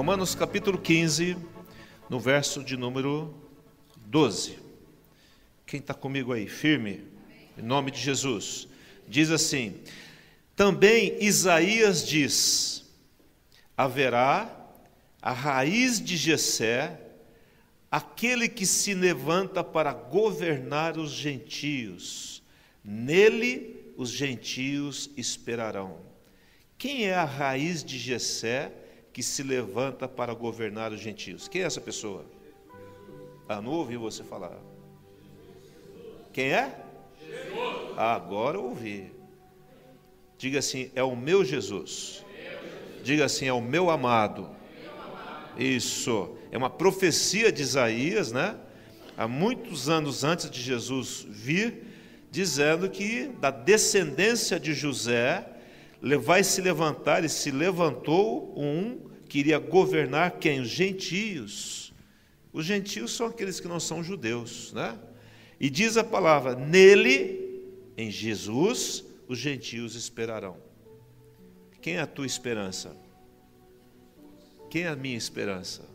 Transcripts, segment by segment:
Romanos capítulo 15, no verso de número 12. Quem está comigo aí? Firme, em nome de Jesus. Diz assim: Também Isaías diz: haverá a raiz de Jessé, aquele que se levanta para governar os gentios. Nele os gentios esperarão. Quem é a raiz de Jessé que se levanta para governar os gentios? Quem é essa pessoa? Ah, não ouvi você falar. Quem é? Ah, agora eu ouvi. Diga assim: é o meu Jesus. Diga assim: é o meu amado. Isso. É uma profecia de Isaías, né? Há muitos anos antes de Jesus vir, dizendo que da descendência de José vai se levantar, e se levantou um que iria governar quem? Os gentios. Os gentios são aqueles que não são judeus, né? E diz a palavra: nele, em Jesus, os gentios esperarão. Quem é a tua esperança? Quem é a minha esperança?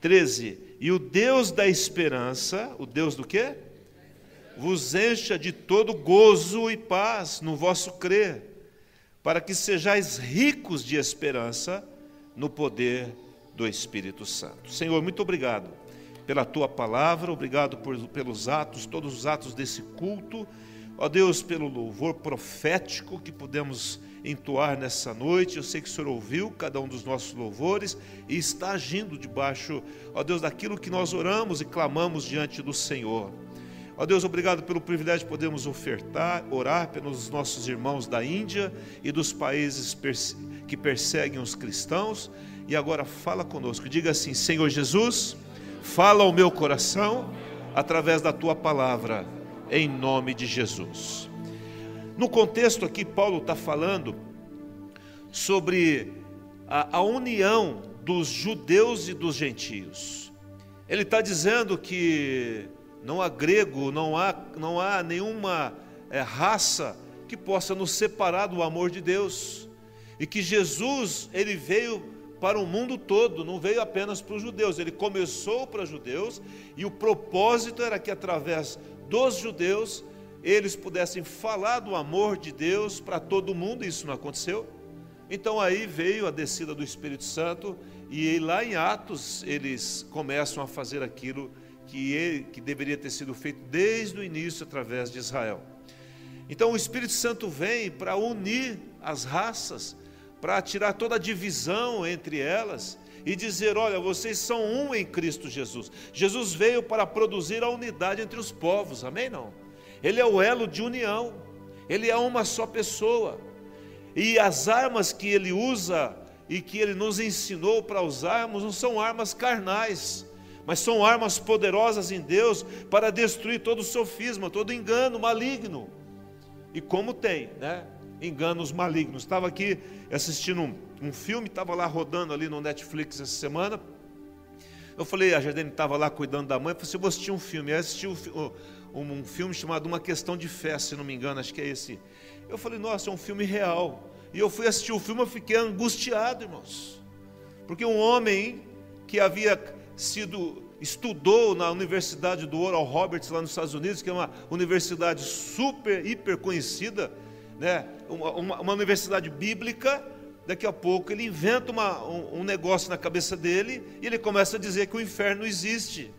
13. E o Deus da esperança, o Deus do quê? Vos encha de todo gozo e paz no vosso crer, para que sejais ricos de esperança no poder do Espírito Santo. Senhor, muito obrigado pela tua palavra, obrigado por, pelos atos, todos os atos desse culto. Ó Deus, pelo louvor profético que pudemos entoar nessa noite. Eu sei que o Senhor ouviu cada um dos nossos louvores e está agindo debaixo, ó Deus, daquilo que nós oramos e clamamos diante do Senhor. Ó Deus, obrigado pelo privilégio de podermos ofertar, orar pelos nossos irmãos da Índia e dos países que perseguem os cristãos. E agora fala conosco, diga assim: Senhor Jesus, fala ao meu coração através da tua palavra, em nome de Jesus. No contexto aqui, Paulo está falando sobre a, a, união dos judeus e dos gentios. Ele está dizendo que não há grego, não há, não há nenhuma é, raça que possa nos separar do amor de Deus. E que Jesus, ele veio para o mundo todo, não veio apenas para os judeus. Ele começou para os judeus e o propósito era que através dos judeus eles pudessem falar do amor de Deus para todo mundo, e isso não aconteceu. Então aí veio a descida do Espírito Santo, e lá em Atos eles começam a fazer aquilo que, ele, que deveria ter sido feito desde o início através de Israel. Então o Espírito Santo vem para unir as raças, para tirar toda a divisão entre elas e dizer: olha, vocês são um em Cristo Jesus. Jesus veio para produzir a unidade entre os povos, amém? Não? Ele é o elo de união, ele é uma só pessoa. E as armas que ele usa e que ele nos ensinou para usarmos não são armas carnais, mas são armas poderosas em Deus para destruir todo sofisma, todo engano maligno. E como tem, né? Enganos malignos. Estava aqui assistindo um, um filme, estava lá rodando ali no Netflix essa semana. Eu falei, a Jardine estava lá cuidando da mãe, eu falei assim, eu vou assistir um filme. Eu assisti um, um filme chamado Uma Questão de Fé, se não me engano, acho que é esse. Eu falei, nossa, é um filme real. E eu fui assistir o filme, eu fiquei angustiado, irmãos. Porque um homem que havia sido, estudou na Universidade do Oral Roberts, lá nos Estados Unidos, que é uma universidade super, hiper conhecida, né? uma, uma, uma universidade bíblica, daqui a pouco ele inventa uma, um, um negócio na cabeça dele e ele começa a dizer que o inferno existe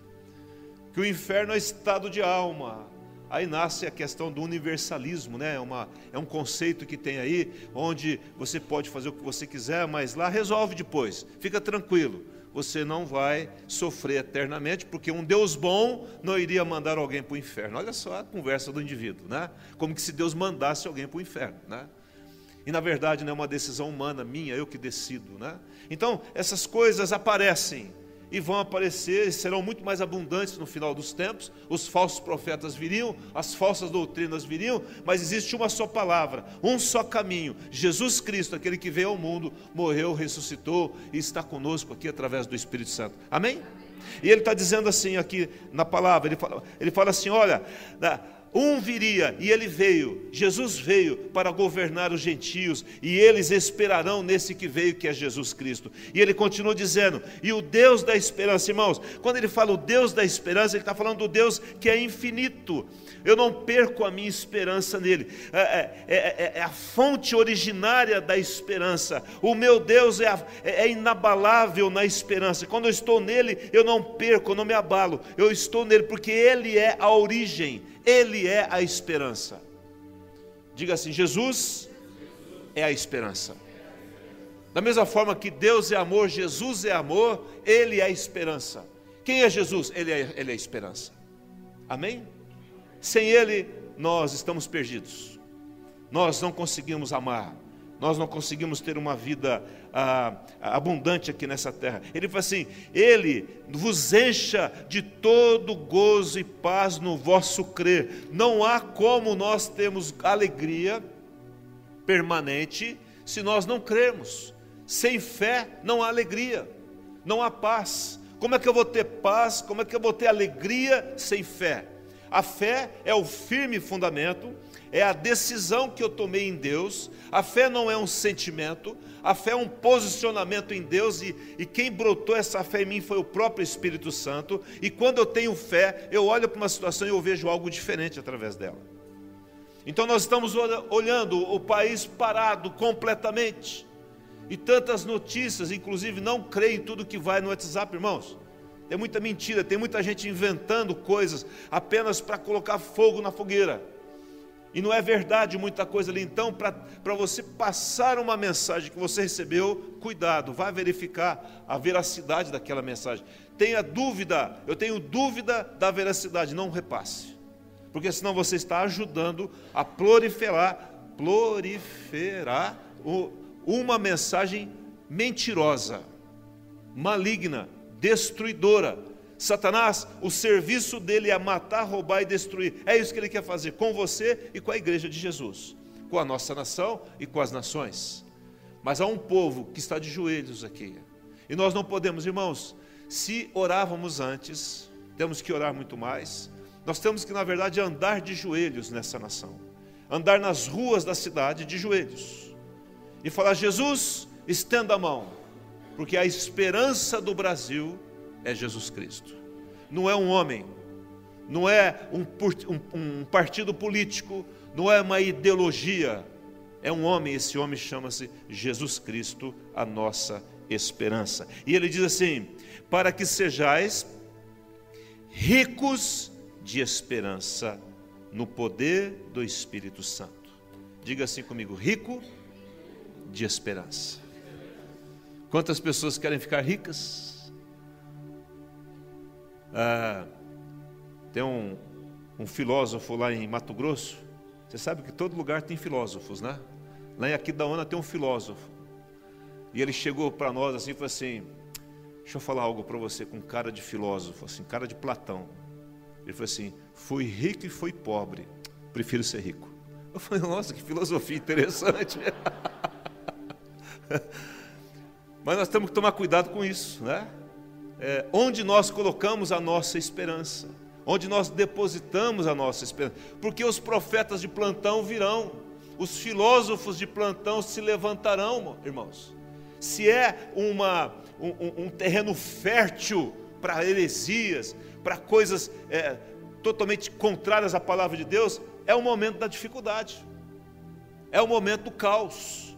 que o inferno é estado de alma. Aí nasce a questão do universalismo, né? É, uma, é um conceito que tem aí, onde você pode fazer o que você quiser, mas lá resolve depois. Fica tranquilo, você não vai sofrer eternamente, porque um Deus bom não iria mandar alguém para o inferno. Olha só a conversa do indivíduo, né? Como que se Deus mandasse alguém para o inferno, né? E na verdade não é uma decisão humana minha, eu que decido, né? Então, essas coisas aparecem e vão aparecer, serão muito mais abundantes no final dos tempos. Os falsos profetas viriam, as falsas doutrinas viriam, mas existe uma só palavra, um só caminho: Jesus Cristo, aquele que veio ao mundo, morreu, ressuscitou e está conosco aqui através do Espírito Santo. Amém? E ele está dizendo assim aqui na palavra: ele fala, ele fala assim: olha, um viria e ele veio, Jesus veio para governar os gentios e eles esperarão nesse que veio, que é Jesus Cristo. E ele continua dizendo: e o Deus da esperança, irmãos, quando ele fala o Deus da esperança, ele está falando do Deus que é infinito. Eu não perco a minha esperança nele, é, é, é, é a fonte originária da esperança. O meu Deus é, é inabalável na esperança. Quando eu estou nele, eu não perco, eu não me abalo, eu estou nele, porque ele é a origem ele é a esperança. Diga assim: Jesus é a esperança. Da mesma forma que Deus é amor, Jesus é amor, Ele é a esperança. Quem é Jesus? Ele é, ele é a esperança. Amém? Sem Ele, nós estamos perdidos. Nós não conseguimos amar nós não conseguimos ter uma vida ah, abundante aqui nessa terra. Ele fala assim: Ele vos encha de todo gozo e paz no vosso crer. Não há como nós termos alegria permanente se nós não crermos. Sem fé não há alegria, não há paz. Como é que eu vou ter paz? Como é que eu vou ter alegria sem fé? A fé é o firme fundamento é a decisão que eu tomei em Deus. A fé não é um sentimento, a fé é um posicionamento em Deus, e, e quem brotou essa fé em mim foi o próprio Espírito Santo. E quando eu tenho fé, eu olho para uma situação e eu vejo algo diferente através dela. Então nós estamos olhando o país parado completamente. E tantas notícias, inclusive não creio em tudo que vai no WhatsApp, irmãos. Tem muita mentira, tem muita gente inventando coisas apenas para colocar fogo na fogueira. E não é verdade muita coisa ali. Então, para você passar uma mensagem que você recebeu, cuidado, vá verificar a veracidade daquela mensagem. Tenha dúvida, eu tenho dúvida da veracidade, não repasse. Porque senão você está ajudando a proliferar, proliferar uma mensagem mentirosa, maligna, destruidora, Satanás, o serviço dele é matar, roubar e destruir. É isso que ele quer fazer com você e com a igreja de Jesus, com a nossa nação e com as nações. Mas há um povo que está de joelhos aqui. E nós não podemos, irmãos, se orávamos antes, temos que orar muito mais. Nós temos que, na verdade, andar de joelhos nessa nação. Andar nas ruas da cidade de joelhos. E falar: Jesus, estenda a mão, porque a esperança do Brasil é Jesus Cristo. Não é um homem, não é um, um, um partido político, não é uma ideologia, é um homem, esse homem chama-se Jesus Cristo, a nossa esperança. E ele diz assim: para que sejais ricos de esperança no poder do Espírito Santo. Diga assim comigo: rico de esperança. Quantas pessoas querem ficar ricas? Ah, tem um, um filósofo lá em Mato Grosso. Você sabe que todo lugar tem filósofos, né? Lá em Aquidauana tem um filósofo. E ele chegou para nós assim e falou assim: Deixa eu falar algo para você com cara de filósofo, assim, cara de Platão. Ele falou assim: Fui rico e fui pobre, prefiro ser rico. Eu falei: Nossa, que filosofia interessante. Mas nós temos que tomar cuidado com isso, né? É, onde nós colocamos a nossa esperança, onde nós depositamos a nossa esperança, porque os profetas de plantão virão, os filósofos de plantão se levantarão, irmãos. Se é uma, um, um terreno fértil para heresias, para coisas é, totalmente contrárias à palavra de Deus, é o momento da dificuldade, é o momento do caos,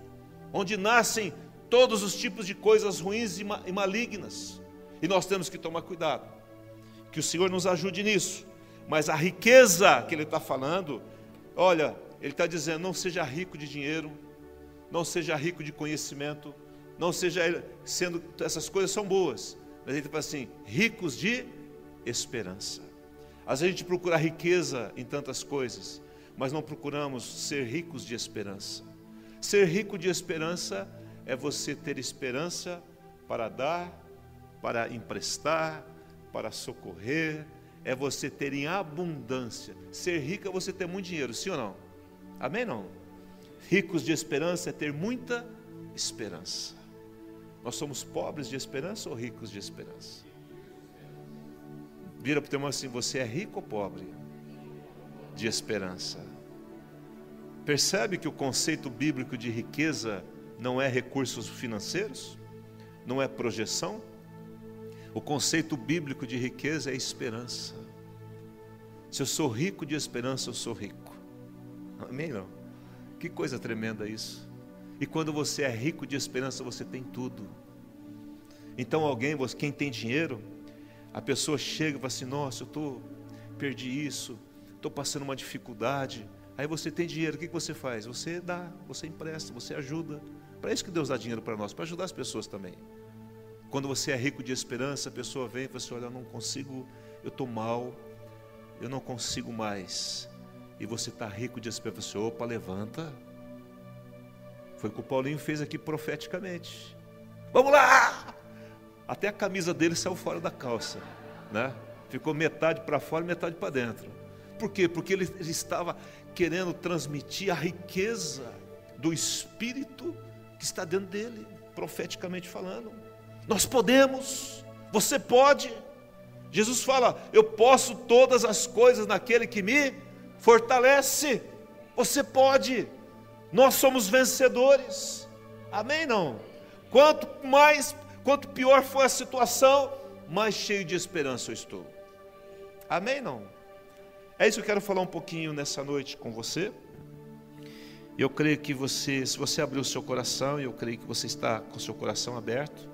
onde nascem todos os tipos de coisas ruins e malignas. E nós temos que tomar cuidado. Que o Senhor nos ajude nisso. Mas a riqueza que Ele está falando, olha, Ele está dizendo: não seja rico de dinheiro, não seja rico de conhecimento, não seja sendo. Essas coisas são boas. Mas Ele fala assim: ricos de esperança. Às vezes a gente procura riqueza em tantas coisas, mas não procuramos ser ricos de esperança. Ser rico de esperança é você ter esperança para dar para emprestar, para socorrer, é você ter em abundância. Ser rico é você ter muito dinheiro, sim ou não? Amém? Não? Ricos de esperança é ter muita esperança. Nós somos pobres de esperança ou ricos de esperança? Vira para o teu irmão assim: você é rico ou pobre? de esperança. Percebe que o conceito bíblico de riqueza não é recursos financeiros, não é projeção. O conceito bíblico de riqueza é esperança. Se eu sou rico de esperança, eu sou rico. Amém? Não? Que coisa tremenda isso. E quando você é rico de esperança, você tem tudo. Então alguém, quem tem dinheiro, a pessoa chega e fala assim: Nossa, eu tô, perdi isso, estou passando uma dificuldade. Aí você tem dinheiro, o que você faz? Você dá, você empresta, você ajuda. Para isso que Deus dá dinheiro para nós, para ajudar as pessoas também. Quando você é rico de esperança, a pessoa vem e fala assim: Olha, eu não consigo, eu estou mal, eu não consigo mais. E você está rico de esperança, você, opa, levanta. Foi o que o Paulinho fez aqui profeticamente. Vamos lá! Até a camisa dele saiu fora da calça, né? Ficou metade para fora, metade para dentro. Por quê? Porque ele estava querendo transmitir a riqueza do Espírito que está dentro dele, profeticamente falando. Nós podemos, você pode. Jesus fala: Eu posso todas as coisas naquele que me fortalece. Você pode, nós somos vencedores. Amém? Não? Quanto mais, quanto pior for a situação, mais cheio de esperança eu estou. Amém? Não? É isso que eu quero falar um pouquinho nessa noite com você. Eu creio que você, se você abrir o seu coração, eu creio que você está com o seu coração aberto,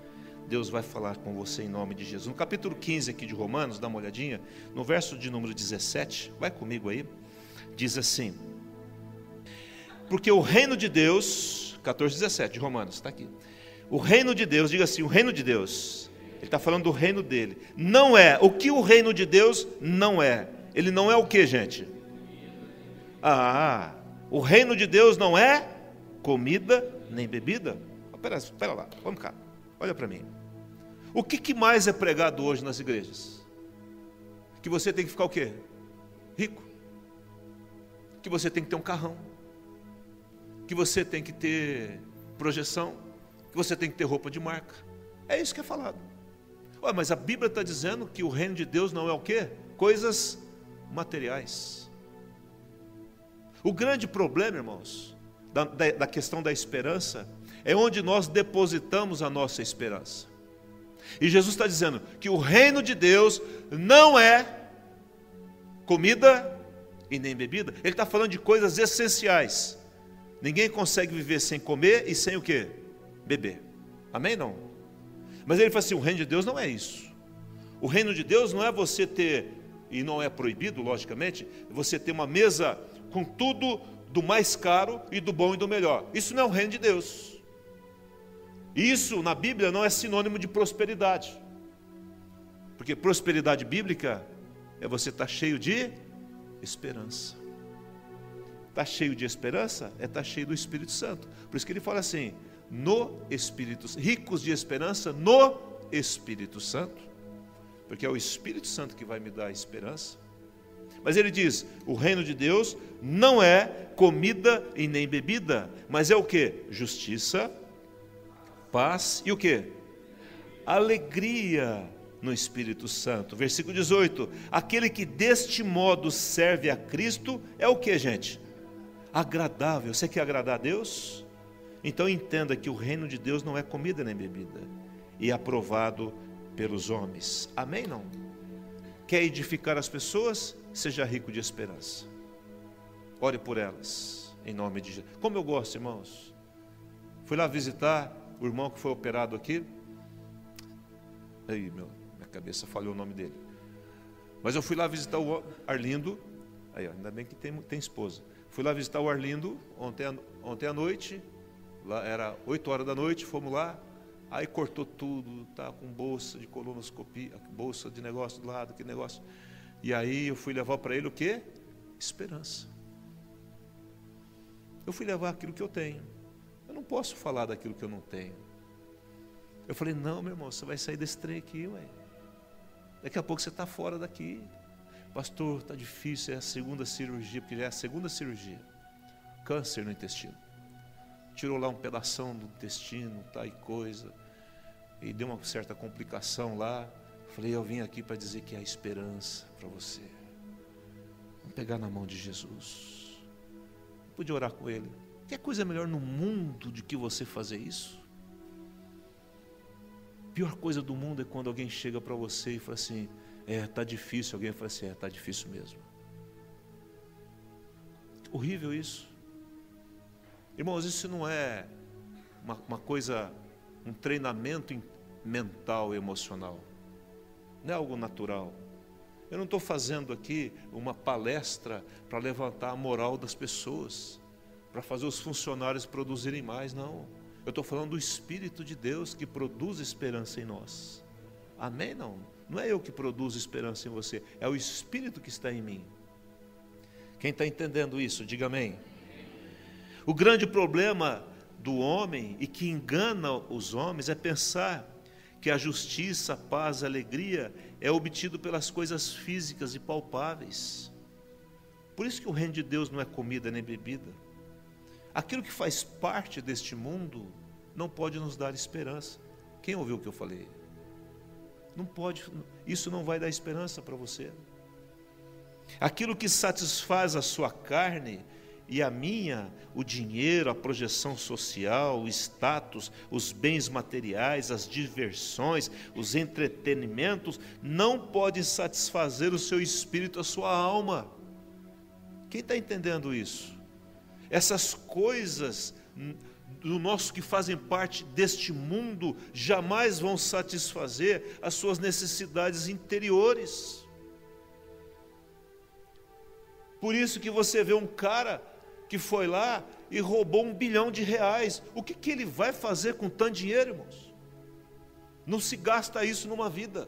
Deus vai falar com você em nome de Jesus. No capítulo 15 aqui de Romanos, dá uma olhadinha, no verso de número 17, vai comigo aí, diz assim: Porque o reino de Deus, 14, 17 de Romanos, está aqui. O reino de Deus, diga assim: o reino de Deus, ele está falando do reino dele, não é, o que o reino de Deus não é, ele não é o que, gente? Ah, o reino de Deus não é comida nem bebida. Espera, espera lá, vamos cá, olha para mim. O que, que mais é pregado hoje nas igrejas? Que você tem que ficar o quê? Rico. Que você tem que ter um carrão. Que você tem que ter projeção. Que você tem que ter roupa de marca. É isso que é falado. Ué, mas a Bíblia está dizendo que o reino de Deus não é o quê? Coisas materiais. O grande problema, irmãos, da, da, da questão da esperança, é onde nós depositamos a nossa esperança. E Jesus está dizendo que o reino de Deus não é comida e nem bebida. Ele está falando de coisas essenciais. Ninguém consegue viver sem comer e sem o que? Beber. Amém? Não? Mas ele fala assim: o reino de Deus não é isso. O reino de Deus não é você ter e não é proibido, logicamente, você ter uma mesa com tudo do mais caro e do bom e do melhor. Isso não é o reino de Deus. Isso na Bíblia não é sinônimo de prosperidade. Porque prosperidade bíblica é você estar tá cheio de esperança. Está cheio de esperança é estar tá cheio do Espírito Santo. Por isso que ele fala assim: no Espírito, ricos de esperança no Espírito Santo porque é o Espírito Santo que vai me dar esperança. Mas ele diz: o reino de Deus não é comida e nem bebida, mas é o que? Justiça, paz e o que? Alegria no Espírito Santo. Versículo 18: aquele que deste modo serve a Cristo é o que, gente? Agradável. Você quer agradar a Deus? Então entenda que o reino de Deus não é comida nem bebida, e é aprovado pelos homens. Amém? Não? Quer edificar as pessoas? Seja rico de esperança. Ore por elas, em nome de Jesus. Como eu gosto, irmãos. Fui lá visitar o irmão que foi operado aqui. Aí, meu, minha cabeça falhou o nome dele. Mas eu fui lá visitar o Arlindo. Aí, ó, ainda bem que tem, tem esposa. Fui lá visitar o Arlindo ontem, ontem à noite. Lá era 8 horas da noite, fomos lá. Aí cortou tudo, tá com bolsa de colonoscopia, bolsa de negócio do lado, que negócio. E aí eu fui levar para ele o quê? Esperança. Eu fui levar aquilo que eu tenho. Eu não posso falar daquilo que eu não tenho. Eu falei, não, meu irmão, você vai sair desse trem aqui, ué. Daqui a pouco você está fora daqui. Pastor, está difícil, é a segunda cirurgia, porque já é a segunda cirurgia. Câncer no intestino. Tirou lá um pedaço do intestino, tá e coisa e deu uma certa complicação lá. Falei, eu vim aqui para dizer que há esperança para você. Um pegar na mão de Jesus. Pude orar com ele. Que coisa melhor no mundo de que você fazer isso? Pior coisa do mundo é quando alguém chega para você e fala assim: É, tá difícil. Alguém fala assim: É, tá difícil mesmo. Horrível isso. Irmãos, isso não é uma, uma coisa, um treinamento mental e emocional. Não é algo natural. Eu não estou fazendo aqui uma palestra para levantar a moral das pessoas, para fazer os funcionários produzirem mais, não. Eu estou falando do Espírito de Deus que produz esperança em nós. Amém? Não. Não é eu que produzo esperança em você, é o Espírito que está em mim. Quem está entendendo isso, diga amém. O grande problema do homem e que engana os homens é pensar que a justiça, a paz, a alegria é obtido pelas coisas físicas e palpáveis. Por isso que o reino de Deus não é comida nem bebida. Aquilo que faz parte deste mundo não pode nos dar esperança. Quem ouviu o que eu falei? Não pode, isso não vai dar esperança para você. Aquilo que satisfaz a sua carne e a minha, o dinheiro, a projeção social, o status, os bens materiais, as diversões, os entretenimentos, não pode satisfazer o seu espírito, a sua alma. Quem está entendendo isso? Essas coisas do nosso que fazem parte deste mundo jamais vão satisfazer as suas necessidades interiores. Por isso que você vê um cara que foi lá e roubou um bilhão de reais. O que, que ele vai fazer com tanto dinheiro, irmãos? Não se gasta isso numa vida.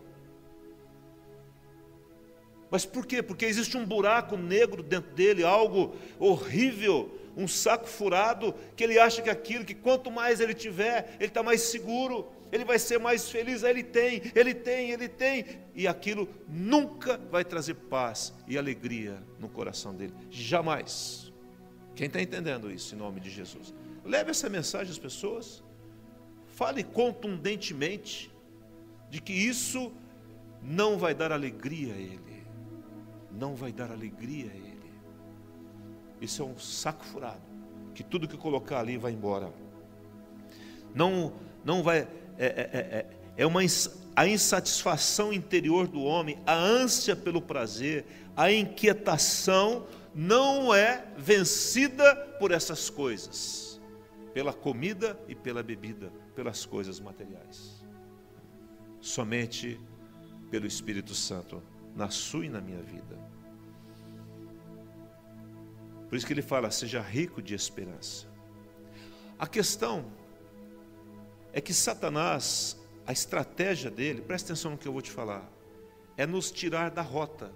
Mas por quê? Porque existe um buraco negro dentro dele, algo horrível, um saco furado, que ele acha que aquilo, que quanto mais ele tiver, ele está mais seguro, ele vai ser mais feliz. Aí ele tem, ele tem, ele tem, e aquilo nunca vai trazer paz e alegria no coração dele, jamais. Quem está entendendo isso em nome de Jesus? Leve essa mensagem às pessoas. Fale contundentemente de que isso não vai dar alegria a ele. Não vai dar alegria a ele. Isso é um saco furado. Que tudo que colocar ali vai embora. Não, não vai. É, é, é, é uma a insatisfação interior do homem, a ânsia pelo prazer, a inquietação não é vencida por essas coisas, pela comida e pela bebida, pelas coisas materiais. Somente pelo Espírito Santo, na sua e na minha vida. Por isso que ele fala: seja rico de esperança. A questão é que Satanás, a estratégia dele, presta atenção no que eu vou te falar, é nos tirar da rota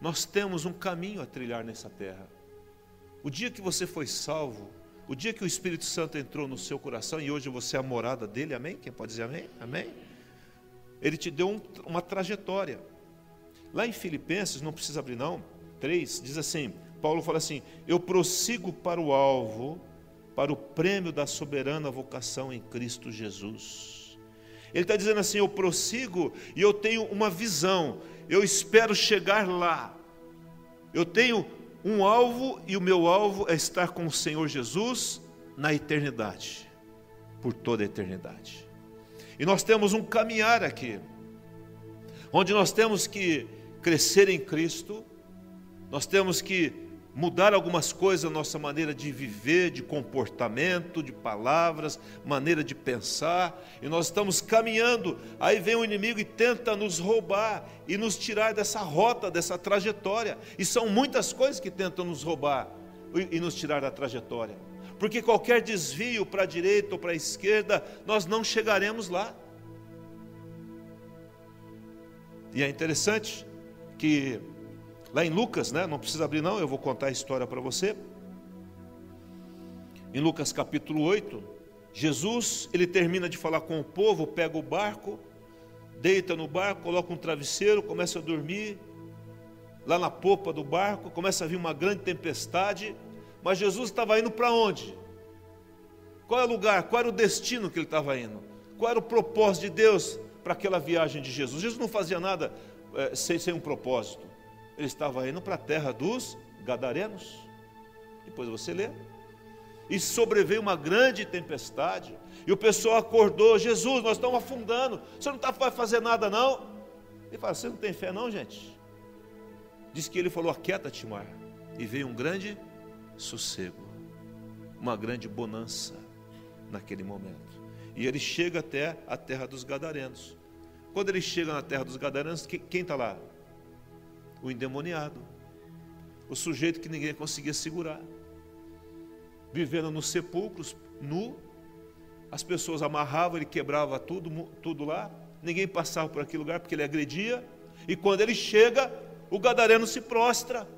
nós temos um caminho a trilhar nessa terra. O dia que você foi salvo, o dia que o Espírito Santo entrou no seu coração e hoje você é a morada dele, amém? Quem pode dizer amém? Amém? Ele te deu um, uma trajetória. Lá em Filipenses, não precisa abrir não, 3, diz assim: Paulo fala assim: Eu prossigo para o alvo, para o prêmio da soberana vocação em Cristo Jesus. Ele está dizendo assim: Eu prossigo e eu tenho uma visão eu espero chegar lá. Eu tenho um alvo e o meu alvo é estar com o Senhor Jesus na eternidade, por toda a eternidade. E nós temos um caminhar aqui, onde nós temos que crescer em Cristo, nós temos que mudar algumas coisas na nossa maneira de viver, de comportamento, de palavras, maneira de pensar, e nós estamos caminhando. Aí vem o inimigo e tenta nos roubar e nos tirar dessa rota, dessa trajetória. E são muitas coisas que tentam nos roubar e nos tirar da trajetória. Porque qualquer desvio para a direita ou para a esquerda, nós não chegaremos lá. E é interessante que Lá em Lucas, né? Não precisa abrir não, eu vou contar a história para você. Em Lucas capítulo 8, Jesus, ele termina de falar com o povo, pega o barco, deita no barco, coloca um travesseiro, começa a dormir. Lá na popa do barco, começa a vir uma grande tempestade, mas Jesus estava indo para onde? Qual era o lugar? Qual era o destino que ele estava indo? Qual era o propósito de Deus para aquela viagem de Jesus? Jesus não fazia nada é, sem, sem um propósito. Ele estava indo para a terra dos Gadarenos. Depois você lê. E sobreveio uma grande tempestade. E o pessoal acordou: Jesus, nós estamos afundando. Você não está vai fazer nada, não? Ele fala: Você não tem fé, não, gente? Diz que ele falou: Aquieta-te, mar. E veio um grande sossego, uma grande bonança naquele momento. E ele chega até a terra dos Gadarenos. Quando ele chega na terra dos Gadarenos, quem está lá? O endemoniado, o sujeito que ninguém conseguia segurar, vivendo nos sepulcros, nu, as pessoas amarravam, ele quebrava tudo, tudo lá, ninguém passava por aquele lugar porque ele agredia, e quando ele chega, o gadareno se prostra.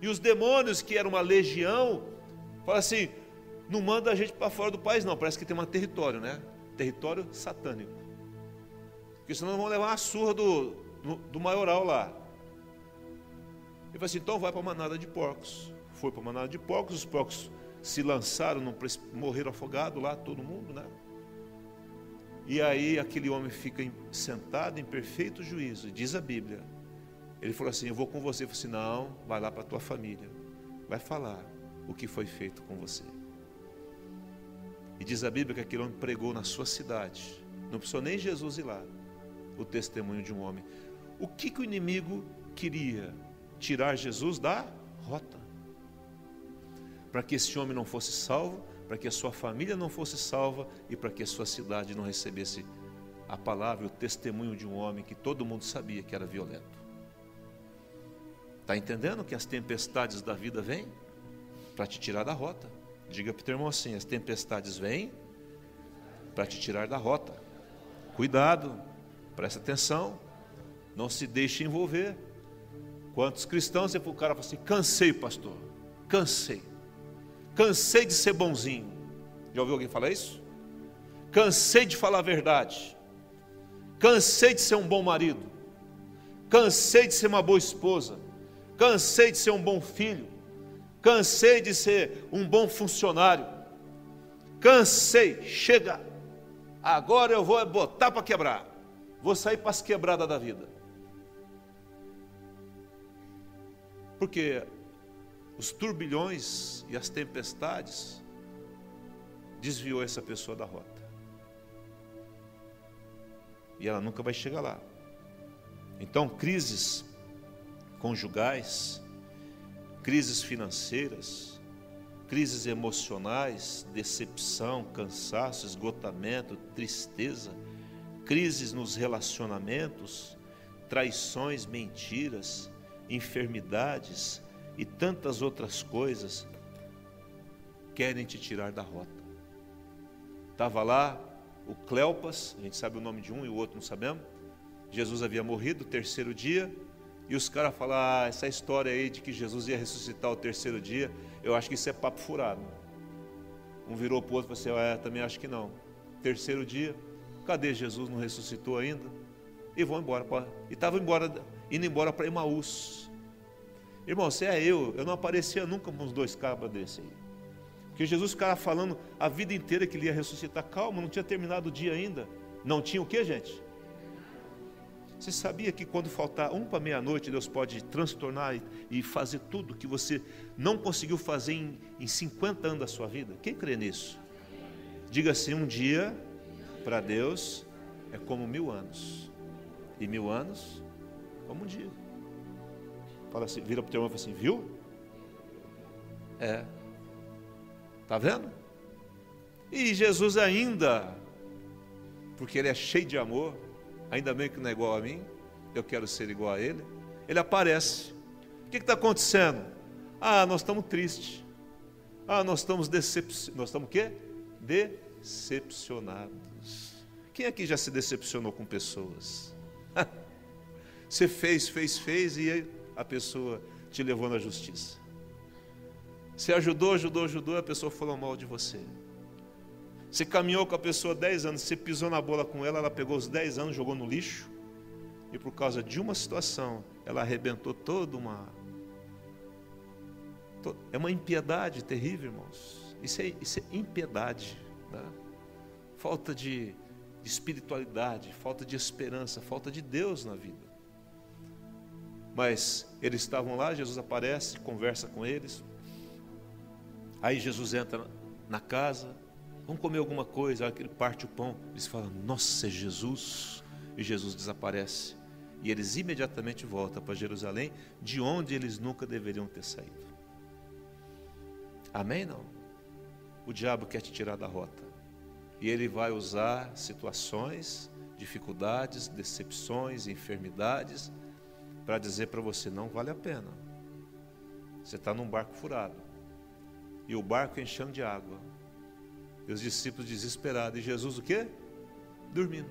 E os demônios, que eram uma legião, falam assim: não manda a gente para fora do país, não. Parece que tem um território, né? Território satânico. Porque senão vão levar uma surra do, do maioral lá. Ele falou assim: então vai para a manada de porcos. Foi para a manada de porcos, os porcos se lançaram, não, morreram afogados lá, todo mundo, né? E aí aquele homem fica sentado em perfeito juízo, diz a Bíblia. Ele falou assim: Eu vou com você. Eu falei assim: Não, vai lá para a tua família, vai falar o que foi feito com você. E diz a Bíblia que aquele homem pregou na sua cidade, não precisou nem Jesus ir lá, o testemunho de um homem. O que, que o inimigo queria? Tirar Jesus da rota para que esse homem não fosse salvo, para que a sua família não fosse salva e para que a sua cidade não recebesse a palavra e o testemunho de um homem que todo mundo sabia que era violento. Está entendendo que as tempestades da vida vêm para te tirar da rota? Diga para o teu irmão assim: as tempestades vêm para te tirar da rota. Cuidado, presta atenção, não se deixe envolver. Quantos cristãos, o cara fala assim: cansei, pastor, cansei. Cansei de ser bonzinho. Já ouviu alguém falar isso? Cansei de falar a verdade. Cansei de ser um bom marido. Cansei de ser uma boa esposa. Cansei de ser um bom filho. Cansei de ser um bom funcionário. Cansei, chega. Agora eu vou botar para quebrar. Vou sair para as quebradas da vida. Porque os turbilhões e as tempestades desviou essa pessoa da rota. E ela nunca vai chegar lá. Então, crises conjugais, crises financeiras, crises emocionais, decepção, cansaço, esgotamento, tristeza, crises nos relacionamentos, traições, mentiras, enfermidades, e tantas outras coisas querem te tirar da rota. Estava lá o Cleopas, a gente sabe o nome de um e o outro não sabemos. Jesus havia morrido, terceiro dia, e os caras falam: ah, essa história aí de que Jesus ia ressuscitar o terceiro dia, eu acho que isso é papo furado. Um virou para o outro e falou assim: é, também acho que não. Terceiro dia, cadê Jesus? Não ressuscitou ainda? E vão embora. E estavam embora, indo embora para Emaús. Irmão, se é eu, eu não aparecia nunca com uns dois cabras desse aí. Porque Jesus ficava falando a vida inteira que ele ia ressuscitar. Calma, não tinha terminado o dia ainda. Não tinha o que, gente? Você sabia que quando faltar um para meia-noite, Deus pode transtornar e fazer tudo que você não conseguiu fazer em, em 50 anos da sua vida? Quem crê nisso? Diga assim: um dia para Deus é como mil anos, e mil anos como um dia. Fala assim, vira para o teu irmão e fala assim, viu? É. Está vendo? E Jesus ainda, porque ele é cheio de amor, ainda bem que não é igual a mim, eu quero ser igual a ele, ele aparece. O que está acontecendo? Ah, nós estamos tristes. Ah, nós estamos decepcionados. Nós estamos o quê? Decepcionados. Quem aqui já se decepcionou com pessoas? Você fez, fez, fez e a pessoa te levou na justiça. Você ajudou, ajudou, ajudou, a pessoa falou mal de você. Você caminhou com a pessoa 10 anos, você pisou na bola com ela, ela pegou os 10 anos, jogou no lixo, e por causa de uma situação, ela arrebentou toda uma. É uma impiedade terrível, irmãos. Isso é, isso é impiedade. Né? Falta de espiritualidade, falta de esperança, falta de Deus na vida. Mas eles estavam lá, Jesus aparece, conversa com eles. Aí Jesus entra na casa, vamos comer alguma coisa, ele parte o pão. Eles falam, nossa, é Jesus. E Jesus desaparece. E eles imediatamente voltam para Jerusalém, de onde eles nunca deveriam ter saído. Amém? Não? O diabo quer te tirar da rota. E ele vai usar situações, dificuldades, decepções, enfermidades, para dizer para você: não vale a pena. Você está num barco furado. E o barco enchendo de água. E os discípulos desesperados. E Jesus o quê? Dormindo.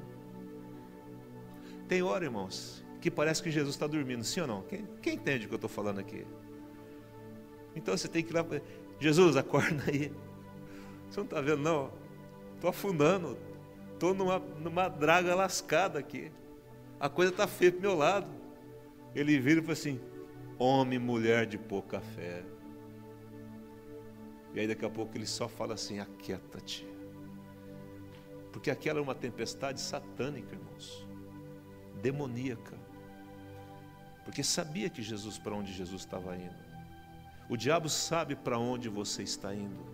Tem hora, irmãos, que parece que Jesus está dormindo, sim ou não? Quem, quem entende o que eu estou falando aqui? Então você tem que ir lá. Jesus, acorda aí. Você não está vendo, não? Estou afundando. Estou numa, numa draga lascada aqui. A coisa está feia para meu lado. Ele vira e fala assim: Homem, mulher de pouca fé. E aí daqui a pouco ele só fala assim: Aquieta-te. Porque aquela é uma tempestade satânica, irmãos. Demoníaca. Porque sabia que Jesus, para onde Jesus estava indo. O diabo sabe para onde você está indo.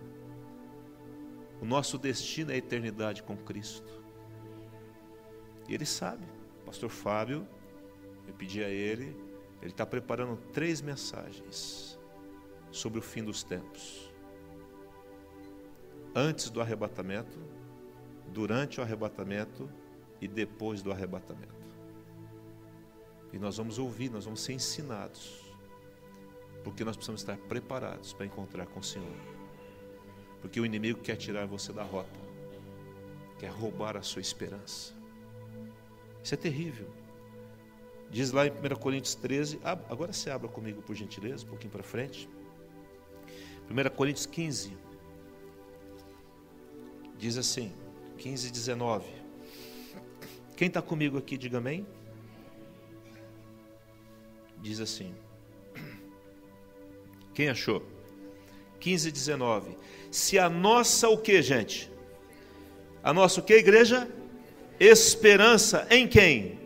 O nosso destino é a eternidade com Cristo. E ele sabe. Pastor Fábio, eu pedi a ele, ele está preparando três mensagens sobre o fim dos tempos. Antes do arrebatamento, durante o arrebatamento e depois do arrebatamento. E nós vamos ouvir, nós vamos ser ensinados porque nós precisamos estar preparados para encontrar com o Senhor. Porque o inimigo quer tirar você da rota, quer roubar a sua esperança. Isso é terrível. Diz lá em 1 Coríntios 13, agora você abra comigo por gentileza, um pouquinho para frente. 1 Coríntios 15, diz assim, 15, 19. Quem está comigo aqui, diga amém. Diz assim: quem achou? 15, 19. Se a nossa o que, gente? A nossa o que, igreja? Esperança em quem?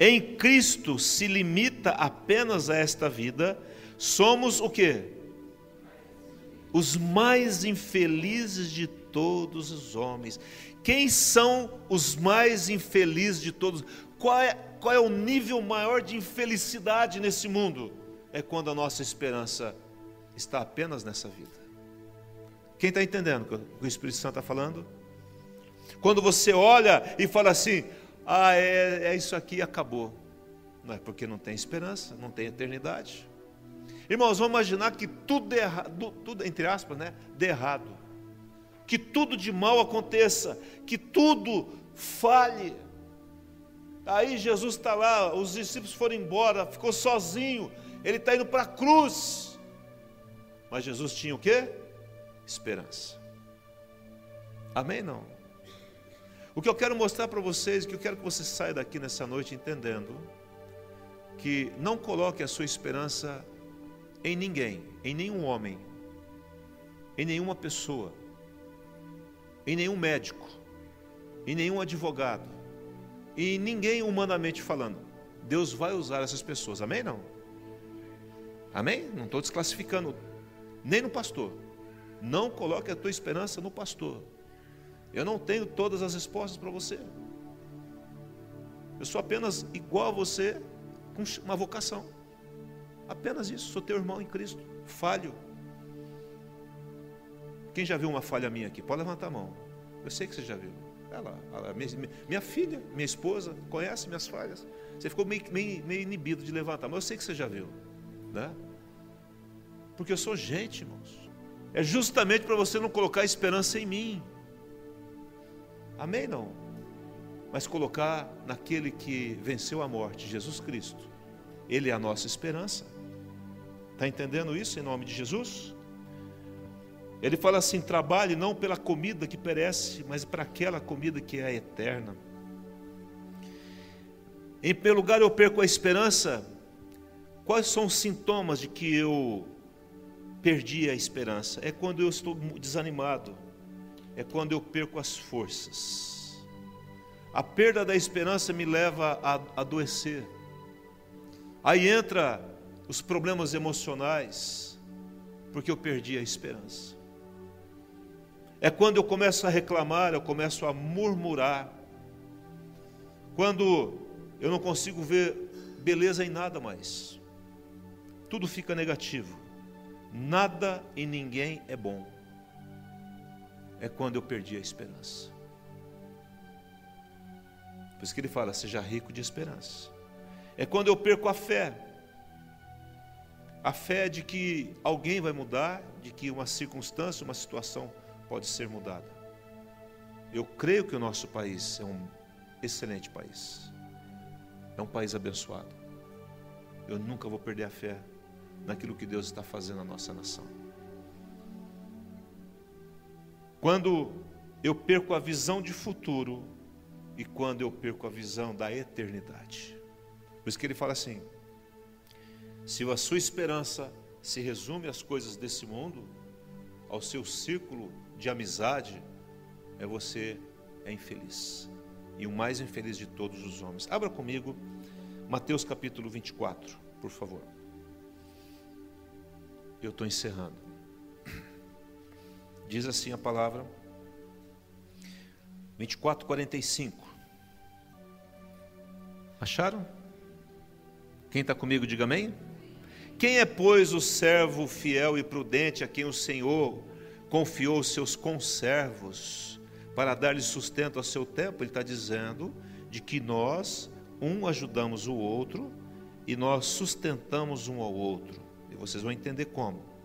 Em Cristo se limita apenas a esta vida, somos o que? Os mais infelizes de todos os homens. Quem são os mais infelizes de todos? Qual é, qual é o nível maior de infelicidade nesse mundo? É quando a nossa esperança está apenas nessa vida. Quem está entendendo o que o Espírito Santo está falando? Quando você olha e fala assim, ah, é, é isso aqui acabou. Não é porque não tem esperança, não tem eternidade. Irmãos, vamos imaginar que tudo, é errado, tudo entre aspas, né, de errado. Que tudo de mal aconteça, que tudo falhe. Aí Jesus está lá, os discípulos foram embora, ficou sozinho, ele está indo para a cruz. Mas Jesus tinha o que? Esperança. Amém? Não. O que eu quero mostrar para vocês, que eu quero que você saia daqui nessa noite entendendo, que não coloque a sua esperança em ninguém, em nenhum homem, em nenhuma pessoa, em nenhum médico, em nenhum advogado, em ninguém humanamente falando. Deus vai usar essas pessoas, amém? Não? Amém? Não estou desclassificando nem no pastor. Não coloque a tua esperança no pastor. Eu não tenho todas as respostas para você. Eu sou apenas igual a você com uma vocação. Apenas isso, sou teu irmão em Cristo. Falho. Quem já viu uma falha minha aqui? Pode levantar a mão. Eu sei que você já viu. Ela, ela minha, minha, filha, minha esposa, conhece minhas falhas. Você ficou meio, meio, meio inibido de levantar, mas eu sei que você já viu. Né? Porque eu sou gente, irmãos. É justamente para você não colocar esperança em mim. Amém? Não. Mas colocar naquele que venceu a morte, Jesus Cristo. Ele é a nossa esperança. Está entendendo isso em nome de Jesus? Ele fala assim: trabalhe não pela comida que perece, mas para aquela comida que é eterna. Em primeiro lugar, eu perco a esperança. Quais são os sintomas de que eu perdi a esperança, é quando eu estou desanimado, é quando eu perco as forças. A perda da esperança me leva a adoecer. Aí entra os problemas emocionais, porque eu perdi a esperança. É quando eu começo a reclamar, eu começo a murmurar. Quando eu não consigo ver beleza em nada mais. Tudo fica negativo. Nada e ninguém é bom. É quando eu perdi a esperança. Por isso que ele fala: seja rico de esperança. É quando eu perco a fé. A fé de que alguém vai mudar, de que uma circunstância, uma situação pode ser mudada. Eu creio que o nosso país é um excelente país. É um país abençoado. Eu nunca vou perder a fé naquilo que Deus está fazendo na nossa nação. Quando eu perco a visão de futuro e quando eu perco a visão da eternidade. Por isso que ele fala assim: se a sua esperança se resume às coisas desse mundo, ao seu círculo de amizade, é você é infeliz. E o mais infeliz de todos os homens. Abra comigo Mateus capítulo 24, por favor. Eu estou encerrando. Diz assim a palavra, 24, 45. Acharam? Quem está comigo, diga amém. Quem é, pois, o servo fiel e prudente a quem o Senhor confiou os seus conservos para dar-lhe sustento a seu tempo? Ele está dizendo de que nós, um ajudamos o outro e nós sustentamos um ao outro. E vocês vão entender como.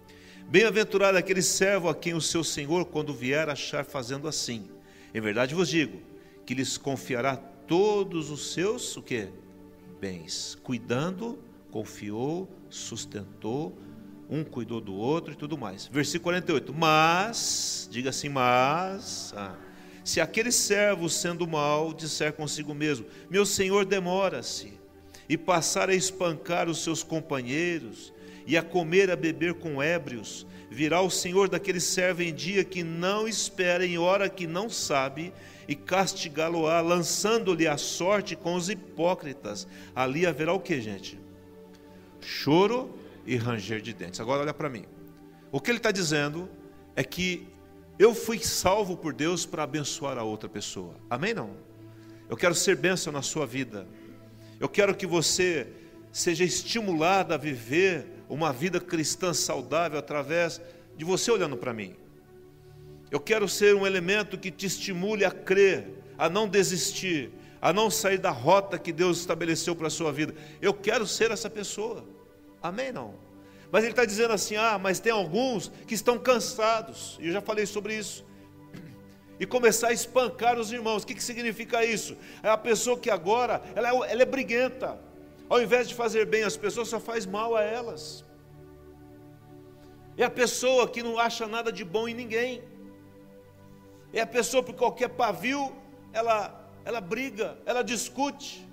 Bem-aventurado aquele servo a quem o seu Senhor, quando vier, achar fazendo assim. Em verdade vos digo que lhes confiará todos os seus o quê? bens, cuidando, confiou, sustentou, um cuidou do outro e tudo mais. Versículo 48. Mas, diga assim, mas, ah, se aquele servo, sendo mau, disser consigo mesmo: Meu senhor demora-se, e passar a espancar os seus companheiros, e a comer a beber com ébrios, virá o senhor daquele servo em dia que não espera, em hora que não sabe, e castigá-lo-á, lançando-lhe a sorte com os hipócritas. Ali haverá o que, gente? Choro e ranger de dentes. Agora olha para mim. O que ele está dizendo é que eu fui salvo por Deus para abençoar a outra pessoa. Amém? Não? Eu quero ser bênção na sua vida. Eu quero que você seja estimulado a viver uma vida cristã saudável através de você olhando para mim. Eu quero ser um elemento que te estimule a crer, a não desistir, a não sair da rota que Deus estabeleceu para a sua vida. Eu quero ser essa pessoa. Amém? Não. Mas ele está dizendo assim: ah, mas tem alguns que estão cansados, e eu já falei sobre isso. E começar a espancar os irmãos. O que, que significa isso? É a pessoa que agora ela é, ela é briguenta. Ao invés de fazer bem às pessoas, só faz mal a elas. É a pessoa que não acha nada de bom em ninguém. É a pessoa por qualquer pavio, ela, ela briga, ela discute,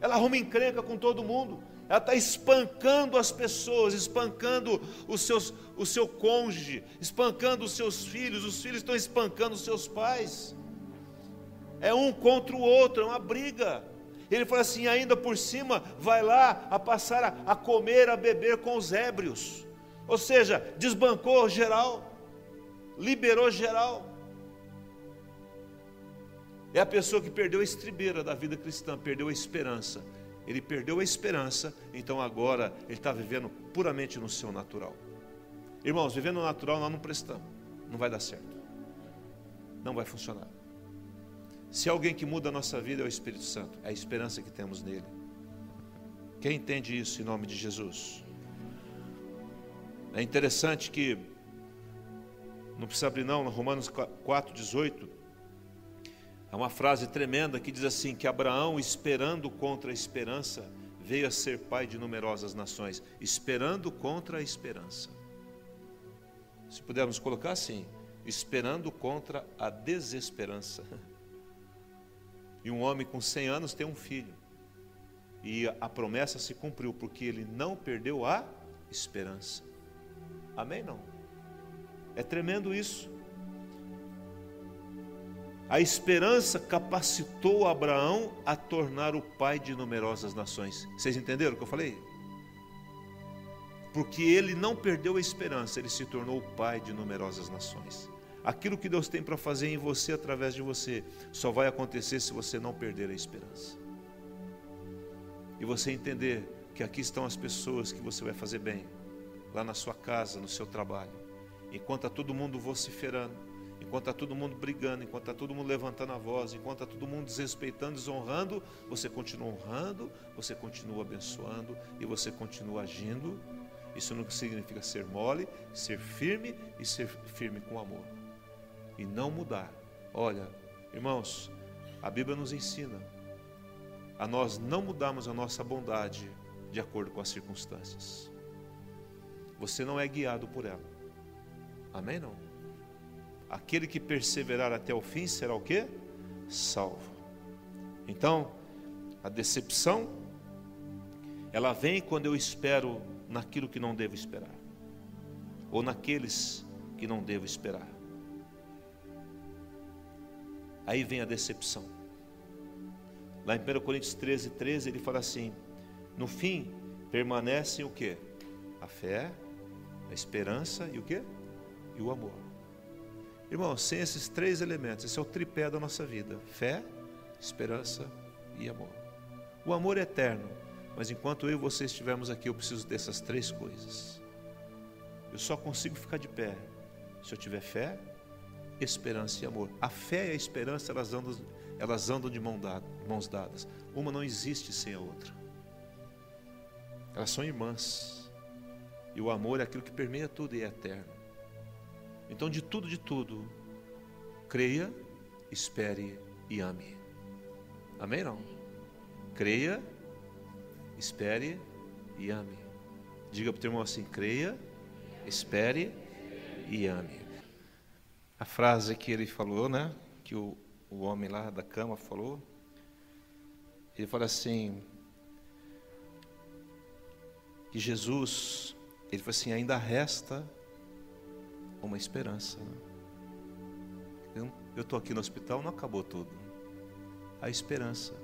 ela arruma encrenca com todo mundo. Ela está espancando as pessoas, espancando os seus, o seu cônjuge, espancando os seus filhos, os filhos estão espancando os seus pais. É um contra o outro, é uma briga. Ele fala assim: ainda por cima, vai lá a passar a, a comer, a beber com os ébrios. Ou seja, desbancou geral, liberou geral. É a pessoa que perdeu a estribeira da vida cristã, perdeu a esperança. Ele perdeu a esperança, então agora ele está vivendo puramente no seu natural. Irmãos, vivendo no natural nós não prestamos, não vai dar certo, não vai funcionar. Se alguém que muda a nossa vida é o Espírito Santo, é a esperança que temos nele. Quem entende isso em nome de Jesus? É interessante que, não precisa abrir não, no Romanos 4, 18, Há uma frase tremenda que diz assim: que Abraão, esperando contra a esperança, veio a ser pai de numerosas nações. Esperando contra a esperança. Se pudermos colocar assim: esperando contra a desesperança. E um homem com 100 anos tem um filho. E a promessa se cumpriu, porque ele não perdeu a esperança. Amém? Não? É tremendo isso. A esperança capacitou Abraão a tornar o pai de numerosas nações. Vocês entenderam o que eu falei? Porque ele não perdeu a esperança, ele se tornou o pai de numerosas nações. Aquilo que Deus tem para fazer em você através de você só vai acontecer se você não perder a esperança. E você entender que aqui estão as pessoas que você vai fazer bem, lá na sua casa, no seu trabalho. Enquanto está todo mundo vociferando, enquanto está todo mundo brigando, enquanto está todo mundo levantando a voz, enquanto está todo mundo desrespeitando, desonrando, você continua honrando, você continua abençoando e você continua agindo. Isso não significa ser mole, ser firme e ser firme com amor. E não mudar. Olha, irmãos, a Bíblia nos ensina a nós não mudarmos a nossa bondade de acordo com as circunstâncias. Você não é guiado por ela. Amém? Não? Aquele que perseverar até o fim será o que? Salvo. Então, a decepção, ela vem quando eu espero naquilo que não devo esperar, ou naqueles que não devo esperar. Aí vem a decepção. Lá em 1 Coríntios 13, 13, ele fala assim: no fim permanecem o que? A fé, a esperança e o que? E o amor. Irmão, sem esses três elementos, esse é o tripé da nossa vida: fé, esperança e amor. O amor é eterno, mas enquanto eu e você estivermos aqui, eu preciso dessas três coisas. Eu só consigo ficar de pé se eu tiver fé, esperança e amor. A fé e a esperança, elas andam, elas andam de mãos dadas. Uma não existe sem a outra. Elas são irmãs. E o amor é aquilo que permeia tudo e é eterno. Então, de tudo, de tudo, creia, espere e ame. Amém? Não? Creia, espere e ame. Diga para o teu irmão assim: creia, espere e ame. A frase que ele falou, né? Que o, o homem lá da cama falou. Ele fala assim: que Jesus, ele falou assim: ainda resta uma esperança. Eu estou aqui no hospital, não acabou tudo. A esperança.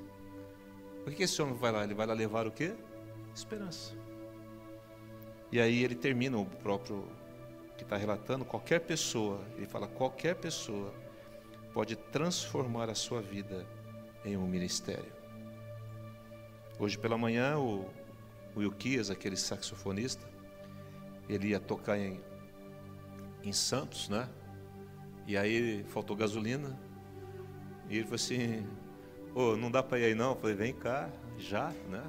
Por que esse homem vai lá? Ele vai lá levar o quê? Esperança. E aí ele termina o próprio que está relatando, qualquer pessoa, ele fala, qualquer pessoa pode transformar a sua vida em um ministério. Hoje pela manhã, o, o aquele saxofonista, ele ia tocar em, em Santos, né? E aí faltou gasolina. E ele falou assim: oh, não dá para ir aí não. Eu falei: vem cá, já, né?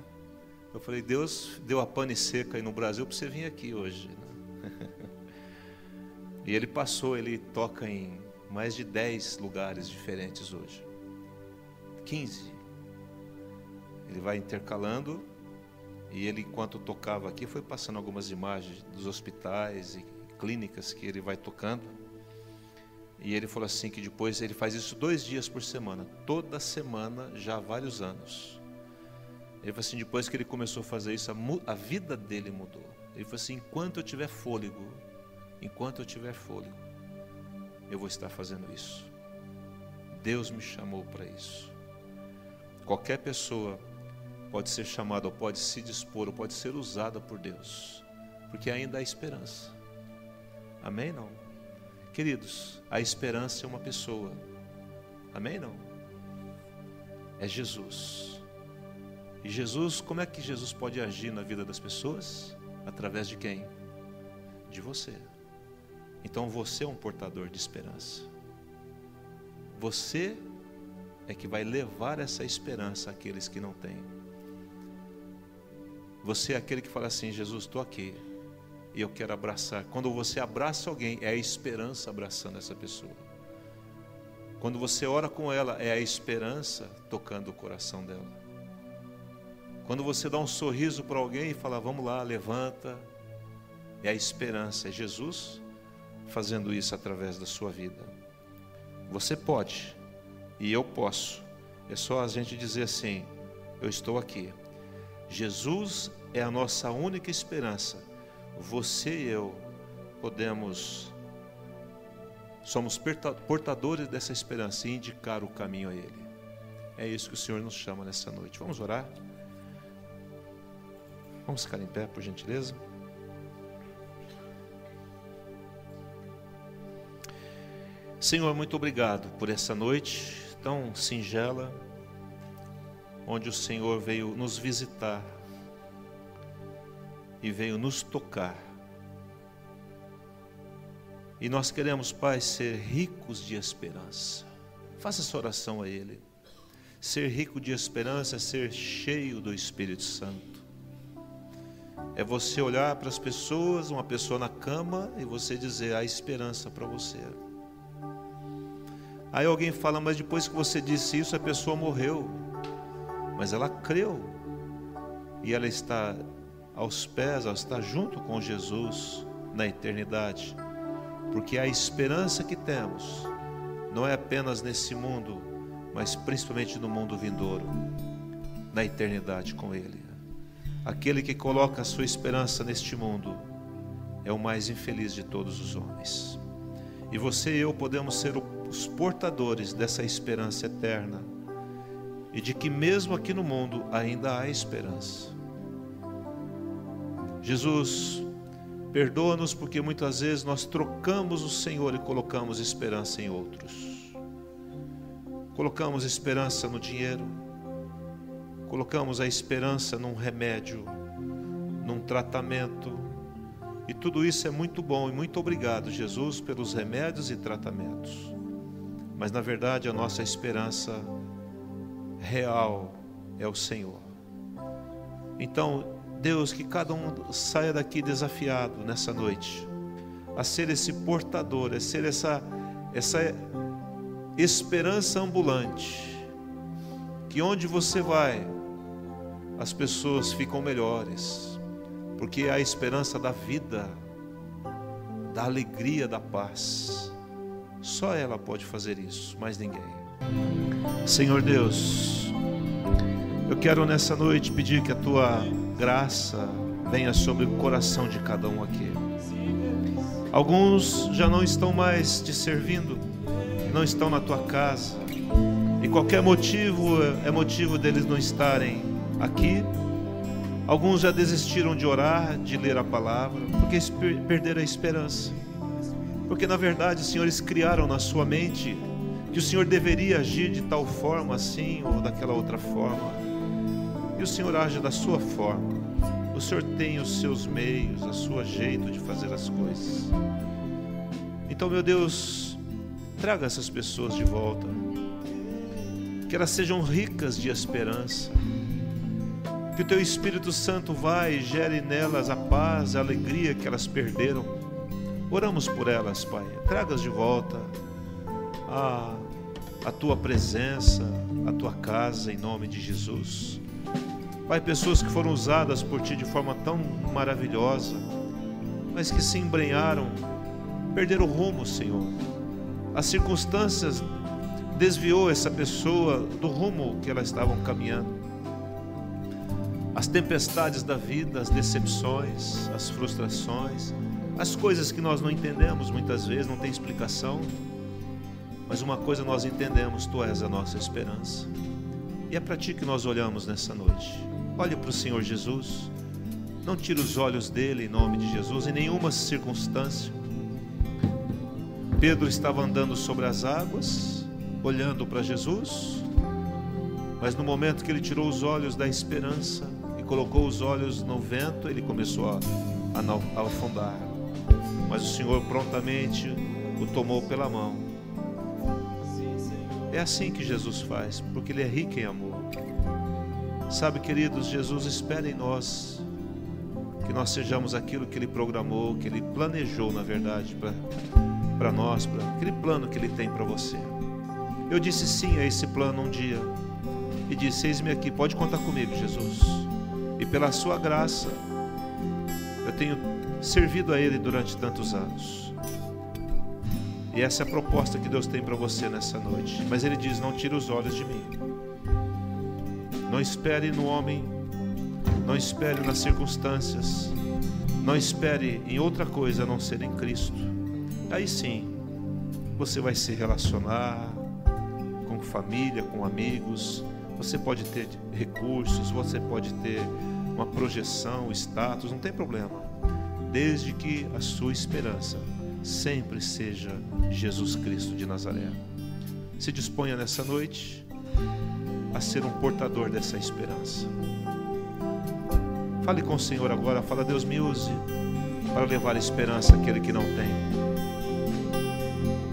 Eu falei: Deus deu a pane seca aí no Brasil para você vir aqui hoje. Né? e ele passou, ele toca em mais de 10 lugares diferentes hoje 15. Ele vai intercalando e ele, enquanto tocava aqui, foi passando algumas imagens dos hospitais e clínicas que ele vai tocando. E ele falou assim que depois ele faz isso dois dias por semana, toda semana já há vários anos. Ele falou assim, depois que ele começou a fazer isso, a, a vida dele mudou. Ele falou assim, enquanto eu tiver fôlego, enquanto eu tiver fôlego, eu vou estar fazendo isso. Deus me chamou para isso. Qualquer pessoa pode ser chamada, ou pode se dispor, ou pode ser usada por Deus, porque ainda há esperança. Amém? Não? Queridos, a esperança é uma pessoa. Amém? Não? É Jesus. E Jesus, como é que Jesus pode agir na vida das pessoas? Através de quem? De você. Então você é um portador de esperança. Você é que vai levar essa esperança àqueles que não têm. Você é aquele que fala assim: Jesus, estou aqui e eu quero abraçar. Quando você abraça alguém, é a esperança abraçando essa pessoa. Quando você ora com ela, é a esperança tocando o coração dela. Quando você dá um sorriso para alguém e fala, vamos lá, levanta, é a esperança, é Jesus fazendo isso através da sua vida. Você pode, e eu posso, é só a gente dizer assim: eu estou aqui. Jesus é a nossa única esperança. Você e eu podemos somos portadores dessa esperança e indicar o caminho a Ele. É isso que o Senhor nos chama nessa noite. Vamos orar? Vamos ficar em pé, por gentileza? Senhor, muito obrigado por essa noite tão singela, onde o Senhor veio nos visitar e veio nos tocar. E nós queremos, Pai, ser ricos de esperança. Faça essa oração a Ele. Ser rico de esperança é ser cheio do Espírito Santo. É você olhar para as pessoas, uma pessoa na cama, e você dizer: há esperança para você. Aí alguém fala, mas depois que você disse isso, a pessoa morreu. Mas ela creu. E ela está aos pés, ela está junto com Jesus na eternidade. Porque a esperança que temos não é apenas nesse mundo, mas principalmente no mundo vindouro, na eternidade com Ele. Aquele que coloca a sua esperança neste mundo é o mais infeliz de todos os homens. E você e eu podemos ser os portadores dessa esperança eterna e de que, mesmo aqui no mundo, ainda há esperança. Jesus, perdoa-nos porque muitas vezes nós trocamos o Senhor e colocamos esperança em outros. Colocamos esperança no dinheiro, colocamos a esperança num remédio, num tratamento, e tudo isso é muito bom e muito obrigado, Jesus, pelos remédios e tratamentos. Mas na verdade a nossa esperança real é o Senhor. Então, Deus, que cada um saia daqui desafiado nessa noite a ser esse portador, a ser essa essa esperança ambulante. Que onde você vai, as pessoas ficam melhores porque é a esperança da vida, da alegria, da paz. Só ela pode fazer isso, mais ninguém. Senhor Deus, eu quero nessa noite pedir que a tua graça venha sobre o coração de cada um aqui. Alguns já não estão mais te servindo, não estão na tua casa, e qualquer motivo é motivo deles não estarem aqui Alguns já desistiram de orar, de ler a palavra, porque perderam a esperança. Porque na verdade, Senhor, eles criaram na sua mente que o Senhor deveria agir de tal forma assim ou daquela outra forma. E o Senhor age da sua forma. O Senhor tem os seus meios, a sua jeito de fazer as coisas. Então, meu Deus, traga essas pessoas de volta. Que elas sejam ricas de esperança que o teu Espírito Santo vai e gere nelas a paz, a alegria que elas perderam. Oramos por elas, Pai. Tragas de volta a, a tua presença, a tua casa, em nome de Jesus. Pai, pessoas que foram usadas por Ti de forma tão maravilhosa, mas que se embrenharam, perderam o rumo, Senhor. As circunstâncias desviou essa pessoa do rumo que elas estavam caminhando as tempestades da vida, as decepções, as frustrações, as coisas que nós não entendemos muitas vezes, não tem explicação. Mas uma coisa nós entendemos, tu és a nossa esperança. E é para ti que nós olhamos nessa noite. Olhe para o Senhor Jesus. Não tire os olhos dele em nome de Jesus em nenhuma circunstância. Pedro estava andando sobre as águas, olhando para Jesus, mas no momento que ele tirou os olhos da esperança, colocou os olhos no vento, ele começou a, a, a afundar. Mas o Senhor prontamente o tomou pela mão. É assim que Jesus faz, porque Ele é rico em amor. Sabe, queridos, Jesus espera em nós que nós sejamos aquilo que Ele programou, que Ele planejou, na verdade, para nós, para aquele plano que Ele tem para você. Eu disse sim a esse plano um dia e disse: Eis-me aqui, pode contar comigo, Jesus e pela sua graça eu tenho servido a Ele durante tantos anos. E essa é a proposta que Deus tem para você nessa noite. Mas Ele diz: não tire os olhos de mim. Não espere no homem, não espere nas circunstâncias, não espere em outra coisa a não ser em Cristo. Aí sim, você vai se relacionar com família, com amigos, você pode ter recursos, você pode ter uma projeção, status, não tem problema, desde que a sua esperança sempre seja Jesus Cristo de Nazaré. Se disponha nessa noite a ser um portador dessa esperança. Fale com o Senhor agora, fala, Deus me use para levar esperança àquele que não tem.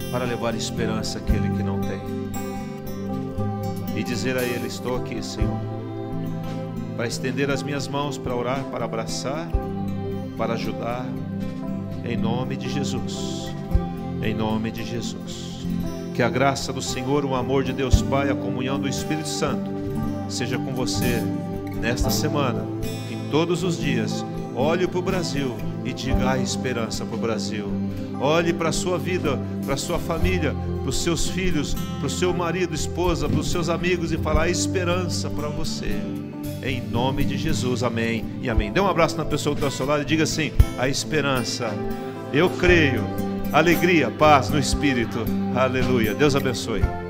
Para levar esperança àquele que não tem. E dizer a Ele: Estou aqui, Senhor, para estender as minhas mãos, para orar, para abraçar, para ajudar, em nome de Jesus. Em nome de Jesus. Que a graça do Senhor, o amor de Deus Pai, a comunhão do Espírito Santo seja com você nesta semana todos os dias, olhe para o Brasil e diga a esperança para o Brasil. Olhe para a sua vida, para a sua família, para os seus filhos, para o seu marido, esposa, para os seus amigos e falar esperança para você. Em nome de Jesus, amém e amém. Dê um abraço na pessoa que está ao seu lado e diga assim: a esperança, eu creio, alegria, paz no Espírito. Aleluia. Deus abençoe.